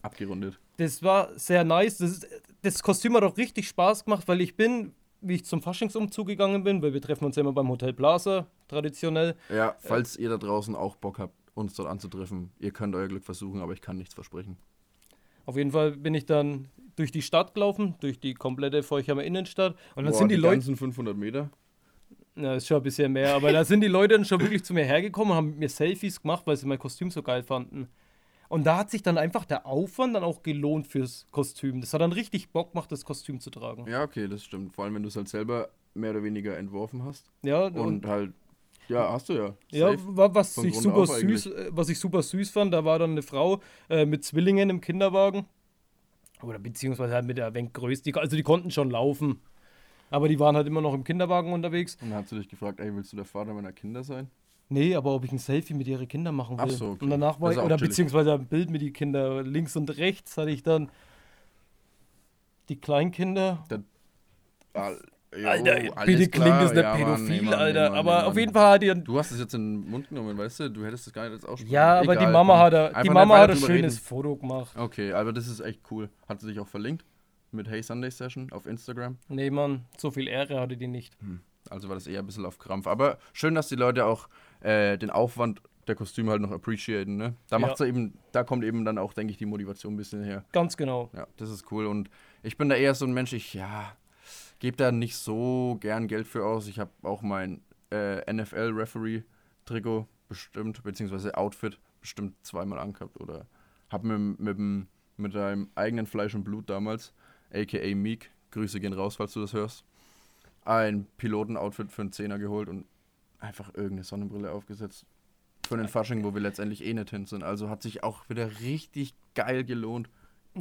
abgerundet. das war sehr nice. Das, ist, das Kostüm hat auch richtig Spaß gemacht, weil ich bin, wie ich zum Faschingsumzug gegangen bin, weil wir treffen uns ja immer beim Hotel Plaza, traditionell. Ja, falls ihr da draußen auch Bock habt, uns dort anzutreffen, ihr könnt euer Glück versuchen, aber ich kann nichts versprechen. Auf jeden Fall bin ich dann durch die Stadt gelaufen, durch die komplette Feuchheimer Innenstadt. Und dann Boah, sind die, Leute, ganzen 500 Meter. na, ist schon ein bisschen mehr, aber da sind die Leute dann schon wirklich zu mir hergekommen und haben mit mir Selfies gemacht, weil sie mein Kostüm so geil fanden. Und da hat sich dann einfach der Aufwand dann auch gelohnt fürs Kostüm. Das hat dann richtig Bock gemacht, das Kostüm zu tragen. Ja, okay, das stimmt. Vor allem, wenn du es halt selber mehr oder weniger entworfen hast. Ja, Und, halt, ja, hast du ja. Ja, Safe. wa- was Von ich, super süß, äh, was ich super süß fand, da war dann eine Frau äh, mit Zwillingen im Kinderwagen. Oder beziehungsweise halt mit der. Die, also die konnten schon laufen. Aber die waren halt immer noch im Kinderwagen unterwegs. Und dann hast du dich gefragt, ey, willst du der Vater meiner Kinder sein? Nee, aber ob ich ein Selfie mit ihren Kindern machen will. Ach so, okay. Und danach war ich, oder chillig. beziehungsweise ein Bild mit den Kindern. Links und rechts hatte ich dann die Kleinkinder. Ah, jo, Alter, bitte klingt das nicht Ja, Mann, pädophil, Mann, Alter. nee, Mann, aber auf Mann. jeden Fall hat die dann Du hast es jetzt in den Mund genommen, weißt du? Du hättest das gar nicht jetzt aussprechen. Ja, aber die Egal, Mama komm. hat, ein- Einfach die Mama hat ein schönes reden. Foto gemacht. Okay, aber das ist echt cool. Hat sie dich auch verlinkt? Mit Hey Sunday Session auf Instagram. Nee, Mann, so viel Ehre hatte die nicht. Also war das eher ein bisschen auf Krampf. Aber schön, dass die Leute auch äh, den Aufwand der Kostüme halt noch appreciaten, ne? Da macht's ja eben, da kommt eben dann auch, denke ich, die Motivation ein bisschen her. Ganz genau. Ja, das ist cool. Und ich bin da eher so ein Mensch, ich, ja, gebe da nicht so gern Geld für aus. Ich habe auch mein äh, NFL-Referee-Trikot bestimmt, beziehungsweise Outfit bestimmt zweimal angehabt oder habe mit, mit, mit deinem eigenen Fleisch und Blut damals, aka Meek, Grüße gehen raus, falls du das hörst, ein Piloten-Outfit für einen Zehner geholt und einfach irgendeine Sonnenbrille aufgesetzt. Für den Fasching, wo wir letztendlich eh nicht hin sind. Also hat sich auch wieder richtig geil gelohnt.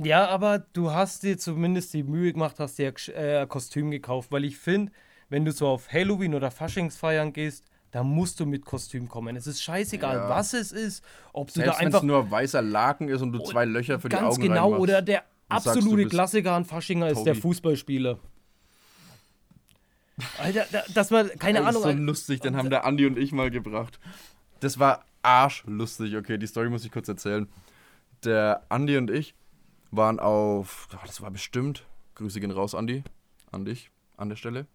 Ja, aber du hast dir zumindest die Mühe gemacht, hast dir äh, ein Kostüm gekauft, weil ich finde, wenn du so auf Halloween oder Faschingsfeiern gehst, da musst du mit Kostüm kommen. Es ist scheißegal, Ja. was es ist, ob du Selbst da einfach es nur weißer Laken ist und du zwei Löcher für die ganz Augen genau reinmachst. oder der sagst, absolute bist Klassiker an Faschinger ist der Tobi. Fußballspieler. Alter, da, dass man keine Ey, Ahnung. so Alter, lustig, den haben der Andi und ich mal gebracht. Das war arschlustig. Okay, die Story muss ich kurz erzählen. Der Andi und ich waren auf, oh, das war bestimmt, Grüße gehen raus, Andi, an dich, an der Stelle,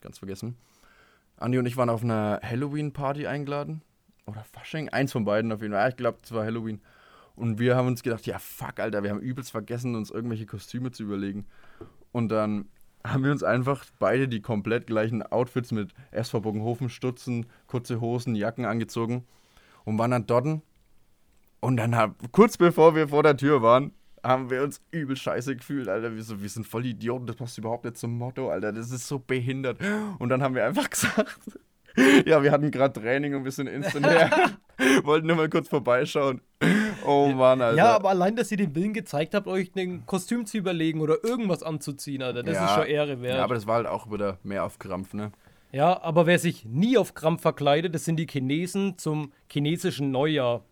ganz vergessen. Andi und ich waren auf einer Halloween-Party eingeladen. Oder Fasching, eins von beiden auf jeden Fall. Ich glaube, es war Halloween. Und wir haben uns gedacht, ja fuck, Alter, wir haben übelst vergessen, uns irgendwelche Kostüme zu überlegen. Und dann haben wir uns einfach beide die komplett gleichen Outfits mit SV Bogenhofen Stutzen, kurze Hosen, Jacken angezogen und waren dann dort. Und dann kurz bevor wir vor der Tür waren, haben wir uns übel scheiße gefühlt, Alter. Wir, so, wir sind voll Idioten, das passt überhaupt nicht zum Motto, Alter. Das ist so behindert. Und dann haben wir einfach gesagt, ja, wir hatten gerade Training und wir sind instant her. Wollten nur mal kurz vorbeischauen. Oh Mann, Alter. Ja, aber allein, dass ihr den Willen gezeigt habt, euch ein Kostüm zu überlegen oder irgendwas anzuziehen, Alter, das Ja. ist schon Ehre wert. Ja, aber das war halt auch wieder mehr auf Krampf, ne? Ja, aber wer sich nie auf Krampf verkleidet, das sind die Chinesen zum chinesischen Neujahr.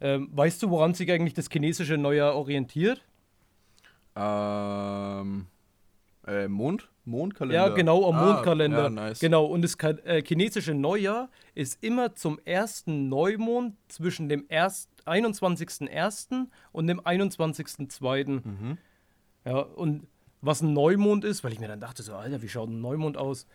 Ähm, weißt du, woran sich eigentlich das chinesische Neujahr orientiert? Ähm. Äh, Mond? Mondkalender? Ja, genau, am Ah, Mondkalender. Ja, nice. Genau, und das äh, chinesische Neujahr ist immer zum ersten Neumond zwischen dem erst- 21.01. und dem 21.02. Mhm. Ja, und was ein Neumond ist, weil ich mir dann dachte, so, Alter, wie schaut ein Neumond aus?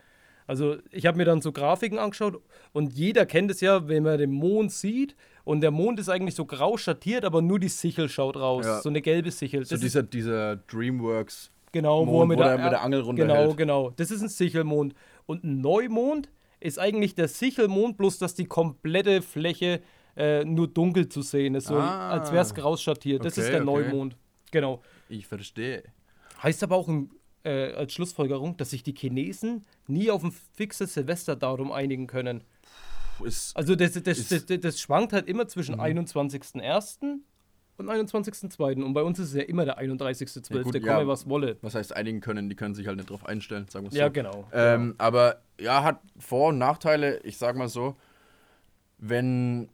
Also, ich habe mir dann so Grafiken angeschaut und jeder kennt es ja, wenn man den Mond sieht und der Mond ist eigentlich so grau schattiert, aber nur die Sichel schaut raus. Ja. So eine gelbe Sichel. So Das ist dieser, dieser Dreamworks. Genau, wo Mond, er mit, wo der, der mit der Angel Genau, runterhält. genau. Das ist ein Sichelmond. Und ein Neumond ist eigentlich der Sichelmond, bloß dass die komplette Fläche äh, nur dunkel zu sehen ist. So, Ah. als wäre es grau schattiert. Das ist Okay, der okay. Neumond. Genau. Ich verstehe. Heißt aber auch im, äh, als Schlussfolgerung, dass sich die Chinesen nie auf ein fixes Silvesterdatum einigen können. Ist, Also das, das, das, Ist- das, das schwankt halt immer zwischen Mhm. 21.01. und 21.02. Und bei uns ist es ja immer der 31.12., Ja, gut, komme ja. was wolle. was heißt einigen können, die können sich halt nicht drauf einstellen, sagen wir so. Ja, genau. Ähm, aber ja, hat Vor- und Nachteile. Ich sag mal so, wenn.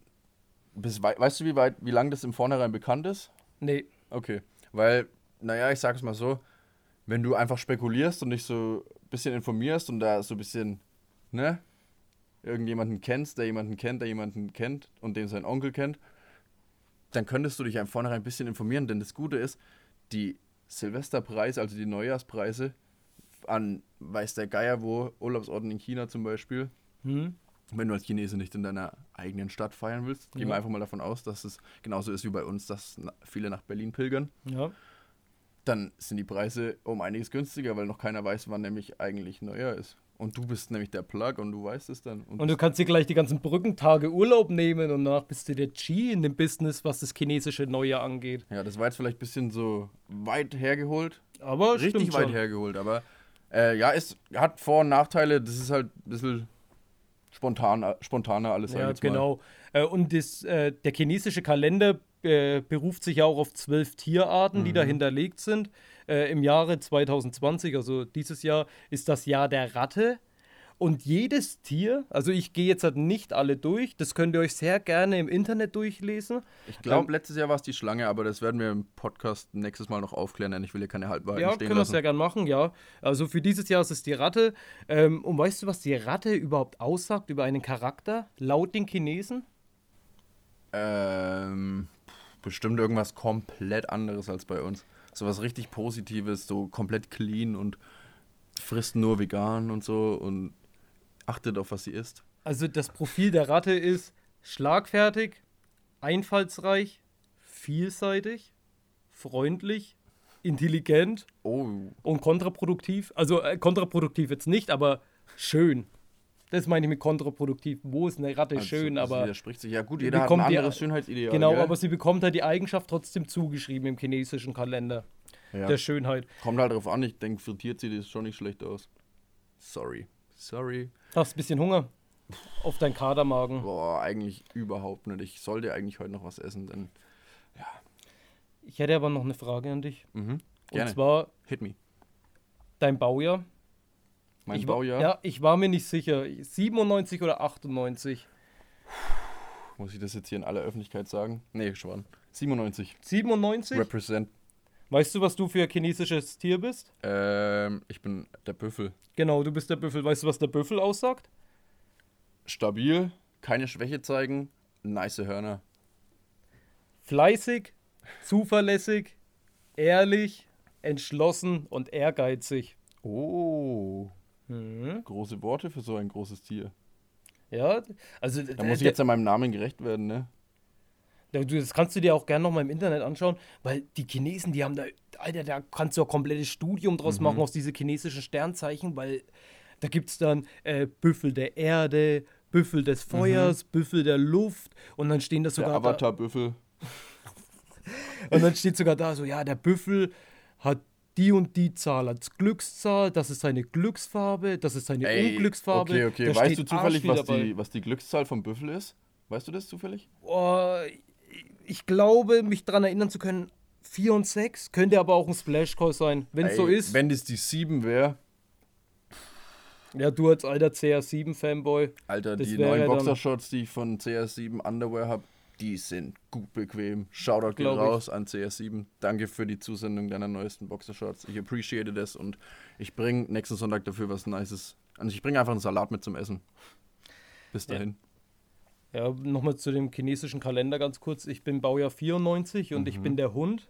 Bis, wei- weißt du, wie weit, wie lang das im Vornherein bekannt ist? Nee. Okay. Weil, naja, ich sag's mal so, wenn du einfach spekulierst und dich so ein bisschen informierst und da so ein bisschen, ne, irgendjemanden kennst, der jemanden kennt, der jemanden kennt und den sein Onkel kennt, dann könntest du dich ja im Vornherein ein bisschen informieren, denn das Gute ist, die Silvesterpreise, also die Neujahrspreise an weiß der Geier wo, Urlaubsorten in China zum Beispiel, Hm? wenn du als Chinese nicht in deiner eigenen Stadt feiern willst, gehen wir Ja. einfach mal davon aus, dass es genauso ist wie bei uns, dass viele nach Berlin pilgern Ja. dann sind die Preise um einiges günstiger, weil noch keiner weiß, wann nämlich eigentlich Neujahr ist. Und du bist nämlich der Plug und du weißt es dann. Und du kannst dir gleich die ganzen Brückentage Urlaub nehmen und danach bist du der G in dem Business, was das chinesische Neujahr angeht. ja, das war jetzt vielleicht ein bisschen so weit hergeholt. Aber Richtig weit schon. hergeholt, aber äh, ja, es hat Vor- und Nachteile. Das ist halt ein bisschen spontan, spontaner alles. Ja, genau. Äh, und das, äh, der chinesische Kalender äh, beruft sich ja auch auf zwölf Tierarten, die Mhm. da hinterlegt sind. Äh, Im Jahre 2020, also dieses Jahr, ist das Jahr der Ratte. Und jedes Tier, also ich gehe jetzt halt nicht alle durch, das könnt ihr euch sehr gerne im Internet durchlesen. Ich glaube, Ähm, letztes Jahr war es die Schlange, aber das werden wir im Podcast nächstes Mal noch aufklären, denn ich will hier keine Halbwahrheiten Ja, stehen können wir lassen. sehr gern machen, ja. Also für dieses Jahr ist es die Ratte. Ähm, und weißt du, was die Ratte überhaupt aussagt über einen Charakter, laut den Chinesen? Ähm, bestimmt irgendwas komplett anderes als bei uns. So was richtig Positives, so komplett clean und frisst nur vegan und so und achtet auf, was sie isst. Also das Profil der Ratte ist schlagfertig, einfallsreich, vielseitig, freundlich, intelligent Oh, und kontraproduktiv. Also äh, kontraproduktiv jetzt nicht, aber schön. Das meine ich mit kontraproduktiv. Wo ist eine Ratte also, schön, das aber widerspricht sich. Ja gut, jeder hat ein die- anderes Schönheitsideal. genau, gell? aber sie bekommt halt die Eigenschaft trotzdem zugeschrieben im chinesischen Kalender ja. der Schönheit. Kommt halt drauf an, ich denke, frittiert sieht es schon nicht schlecht aus. Sorry. Sorry. Hast ein bisschen Hunger auf deinen Kadermagen. Boah, eigentlich überhaupt nicht. Ich sollte eigentlich heute noch was essen, denn. Ich hätte aber noch eine Frage an dich. Mhm. Und Gerne. zwar Hit me. dein Baujahr. Mein ich war, Baujahr. Ja, ich war mir nicht sicher. 97 oder 98? Muss ich das jetzt hier in aller Öffentlichkeit sagen? Nee, schon. 97. 97? Represent. Weißt du, was du für ein chinesisches Tier bist? Ähm, ich bin der Büffel. Genau, du bist der Büffel. Weißt du, was der Büffel aussagt? Stabil, keine Schwäche zeigen, nice Hörner. Fleißig, zuverlässig, ehrlich, entschlossen und ehrgeizig. Oh, Mhm. große Worte für so ein großes Tier. Ja, also Da muss ich jetzt an meinem Namen gerecht werden, ne? Ja, das kannst du dir auch gerne nochmal im Internet anschauen, weil die Chinesen, die haben da, Alter, da kannst du auch komplettes Studium draus Mhm. machen aus diese chinesischen Sternzeichen, weil da gibt es dann äh, Büffel der Erde, Büffel des Feuers, Büffel der Luft und dann stehen das Mhm. Der sogar da, Avatar-Büffel. und dann steht sogar da so, ja, der Büffel hat die und die Zahl als Glückszahl, das ist seine Glücksfarbe, das ist seine Ey, Unglücksfarbe. okay, okay. Da Weißt du zufällig, was die, was die Glückszahl vom Büffel ist? Weißt du das zufällig? Oh, ich glaube, mich daran erinnern zu können, 4 und 6 könnte aber auch ein Splash Call sein. Wenn es so ist, Wenn das die 7 wäre, ja, du als alter CR7-Fanboy, Alter, die neuen Boxershorts, die ich von CS7 Underwear habe, die sind gut bequem. Shoutout geht Glaub ich. raus an CS7. Danke für die Zusendung deiner neuesten Boxershorts. Ich appreciate das und ich bringe nächsten Sonntag dafür was Nices. Also ich bringe einfach einen Salat mit zum Essen. Bis Ja. dahin. Ja, nochmal zu dem chinesischen Kalender ganz kurz. Ich bin Baujahr 94 und ich bin der Hund.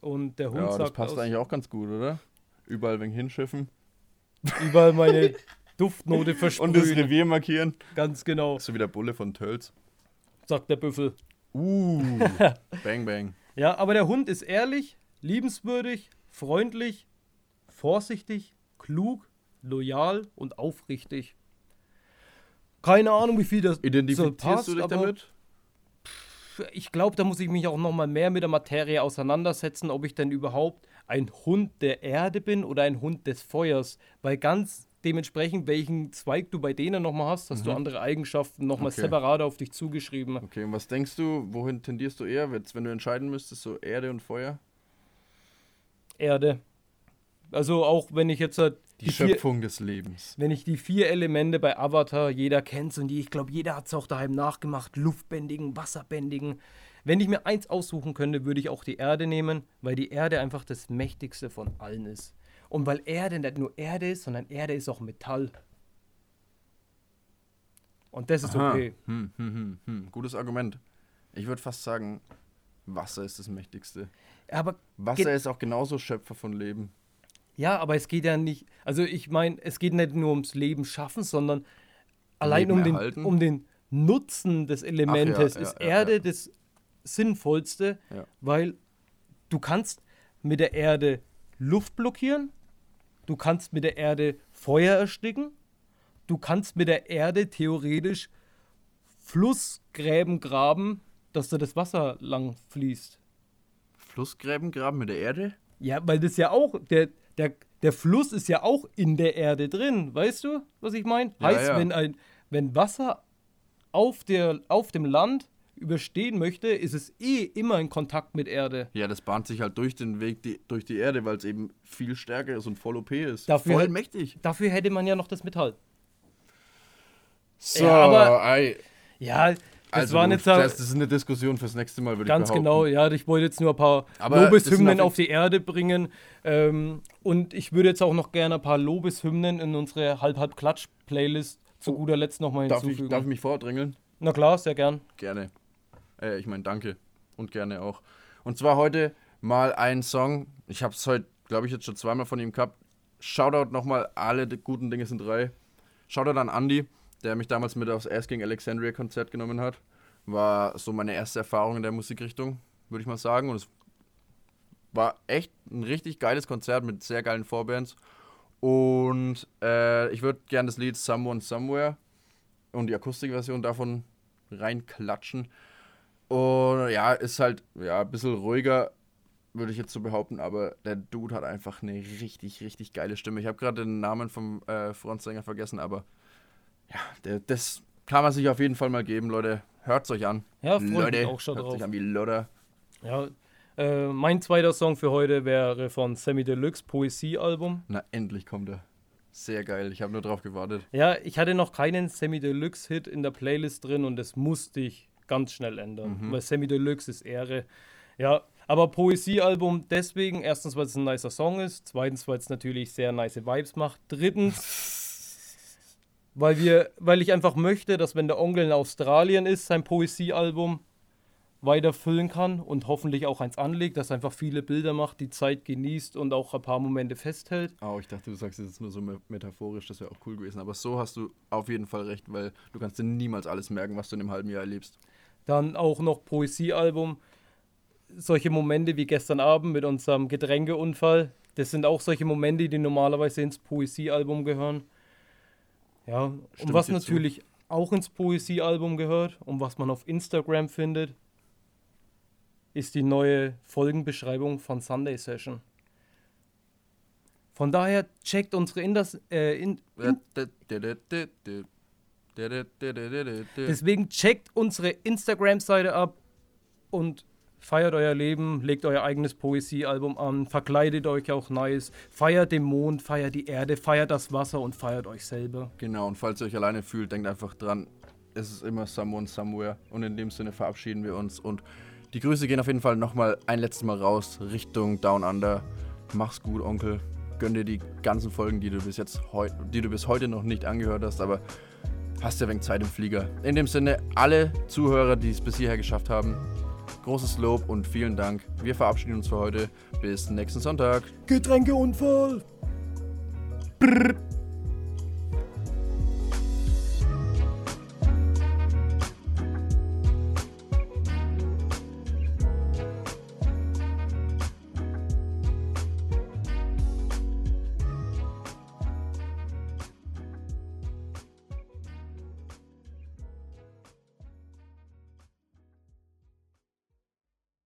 Und der Hund Mhm. Ja, das sagt passt aus, eigentlich auch ganz gut, oder? Überall wegen hinschiffen. überall meine Duftnote Und das versprühen. Revier markieren. Ganz genau, So wie der Bulle von Tölz. sagt der Büffel. Uh, bang bang. Ja, aber der Hund ist ehrlich, liebenswürdig, freundlich, vorsichtig, klug, loyal und aufrichtig. Keine Ahnung, wie viel das so Identifizierst passt, du dich damit? ich glaube, da muss ich mich auch noch mal mehr mit der Materie auseinandersetzen, ob ich denn überhaupt ein Hund der Erde bin oder ein Hund des Feuers. Weil ganz dementsprechend, welchen Zweig du bei denen noch mal hast, hast du andere Eigenschaften noch mal Mhm. Okay. separat auf dich zugeschrieben. Okay, und was denkst du, wohin tendierst du eher, wenn du entscheiden müsstest, so Erde und Feuer? Erde. Also auch wenn ich jetzt halt Die, vier, Schöpfung des Lebens. wenn ich die vier Elemente bei Avatar, jeder kennt und die, ich glaube, jeder hat es auch daheim nachgemacht, Luftbändigen, Wasserbändigen. Wenn ich mir eins aussuchen könnte, würde ich auch die Erde nehmen, weil die Erde einfach das mächtigste von allen ist. Und weil Erde nicht nur Erde ist, sondern Erde ist auch Metall. Und das ist Aha. okay. Hm, hm, hm, hm. Gutes Argument. Ich würde fast sagen, Wasser ist das Mächtigste. Aber Wasser ist auch genauso Schöpfer von Leben. ja, aber es geht ja nicht, also ich meine, es geht nicht nur ums Leben schaffen, sondern allein um den, um den Nutzen des Elementes ja, ist ja, Erde ja. das Sinnvollste, weil du kannst mit der Erde Luft blockieren, du kannst mit der Erde Feuer ersticken, du kannst mit der Erde theoretisch Flussgräben graben, dass da das Wasser lang fließt. Flussgräben graben mit der Erde? Ja, weil das ja auch, der, der, der Fluss ist ja auch in der Erde drin, weißt du, was ich meine? Ja, heißt, ja. Wenn, ein, wenn Wasser auf, der, auf dem Land überstehen möchte, ist es eh immer in Kontakt mit Erde. Ja, das bahnt sich halt durch den Weg die, durch die Erde, weil es eben viel stärker ist und voll OP ist. Dafür voll mächtig. Dafür hätte man ja noch das Metall. So, Ja, aber- ei. Ja, das also war gut, nicht so das, das ist eine Diskussion fürs nächste Mal, würde ich ganz behaupten. genau. Ja, ich wollte jetzt nur ein paar Aber Lobeshymnen auf die Erde bringen. Ähm, und ich würde jetzt auch noch gerne ein paar Lobeshymnen in unsere Halb-Halb-Klatsch-Playlist zu guter Letzt nochmal Oh. Darf ich, hinzufügen. darf ich mich vordrängeln? Na klar, sehr gern. Gerne. Äh, ich meine, danke. Und gerne auch. Und zwar heute mal ein Song. Ich habe es heute, glaube ich, jetzt schon zweimal von ihm gehabt. Shoutout nochmal, alle guten Dinge sind drei. Shoutout an Andy, der mich damals mit aufs Asking Alexandria Konzert genommen hat. War so meine erste Erfahrung in der Musikrichtung, würde ich mal sagen. Und es war echt ein richtig geiles Konzert mit sehr geilen Vorbands. Und äh, ich würde gerne das Lied Someone Somewhere und die Akustikversion davon reinklatschen. Und ja, ist halt ja, ein bisschen ruhiger, würde ich jetzt so behaupten, aber der Dude hat einfach eine richtig, richtig geile Stimme. Ich habe gerade den Namen vom äh, Frontsänger vergessen, aber ja, der, das kann man sich auf jeden Fall mal geben, Leute. Hört's euch an. Ja, freut mich Leute, auch schon hört drauf. sich an wie Loder. Ja, äh, mein zweiter Song für heute wäre von Sammy Deluxe, Poesiealbum. Na, endlich kommt er. Sehr geil, ich habe nur drauf gewartet. Ja, ich hatte noch keinen Sammy Deluxe-Hit in der Playlist drin und das musste ich ganz schnell ändern, Mhm. weil Sammy Deluxe ist Ehre. Ja, aber Poesiealbum deswegen, erstens, weil es ein nicer Song ist, zweitens, weil es natürlich sehr nice Vibes macht, drittens, weil, wir, weil ich einfach möchte, dass wenn der Onkel in Australien ist, sein Poesiealbum weiter füllen kann und hoffentlich auch eins anlegt, dass er einfach viele Bilder macht, die Zeit genießt und auch ein paar Momente festhält. Oh, ich dachte, du sagst es jetzt nur so me- metaphorisch, das wäre auch cool gewesen. Aber so hast du auf jeden Fall recht, weil du kannst dir niemals alles merken, was du in einem halben Jahr erlebst. Dann auch noch Poesiealbum. Solche Momente wie gestern Abend mit unserem Getränkeunfall. Das sind auch solche Momente, die normalerweise ins Poesiealbum gehören. Ja, und Stimme was ich dir zu. natürlich auch ins Poesiealbum gehört und was man auf Instagram findet, ist die neue Folgenbeschreibung von Sunday Session. Von daher checkt unsere Indas, äh, in, in, Deswegen checkt unsere Instagram-Seite ab und Feiert euer Leben, legt euer eigenes Poesiealbum an, verkleidet euch auch nice, feiert den Mond, feiert die Erde, feiert das Wasser und feiert euch selber. Genau, und falls ihr euch alleine fühlt, denkt einfach dran, es ist immer someone somewhere. Und in dem Sinne verabschieden wir uns. Und die Grüße gehen auf jeden Fall nochmal ein letztes Mal raus Richtung Down Under. Mach's gut, Onkel. Gönn dir die ganzen Folgen, die du bis jetzt die du bis heute noch nicht angehört hast, aber hast ja wenig Zeit im Flieger. In dem Sinne, alle Zuhörer, die es bis hierher geschafft haben, großes Lob und vielen Dank. Wir verabschieden uns für heute. Bis nächsten Sonntag. Getränkeunfall. Brrr.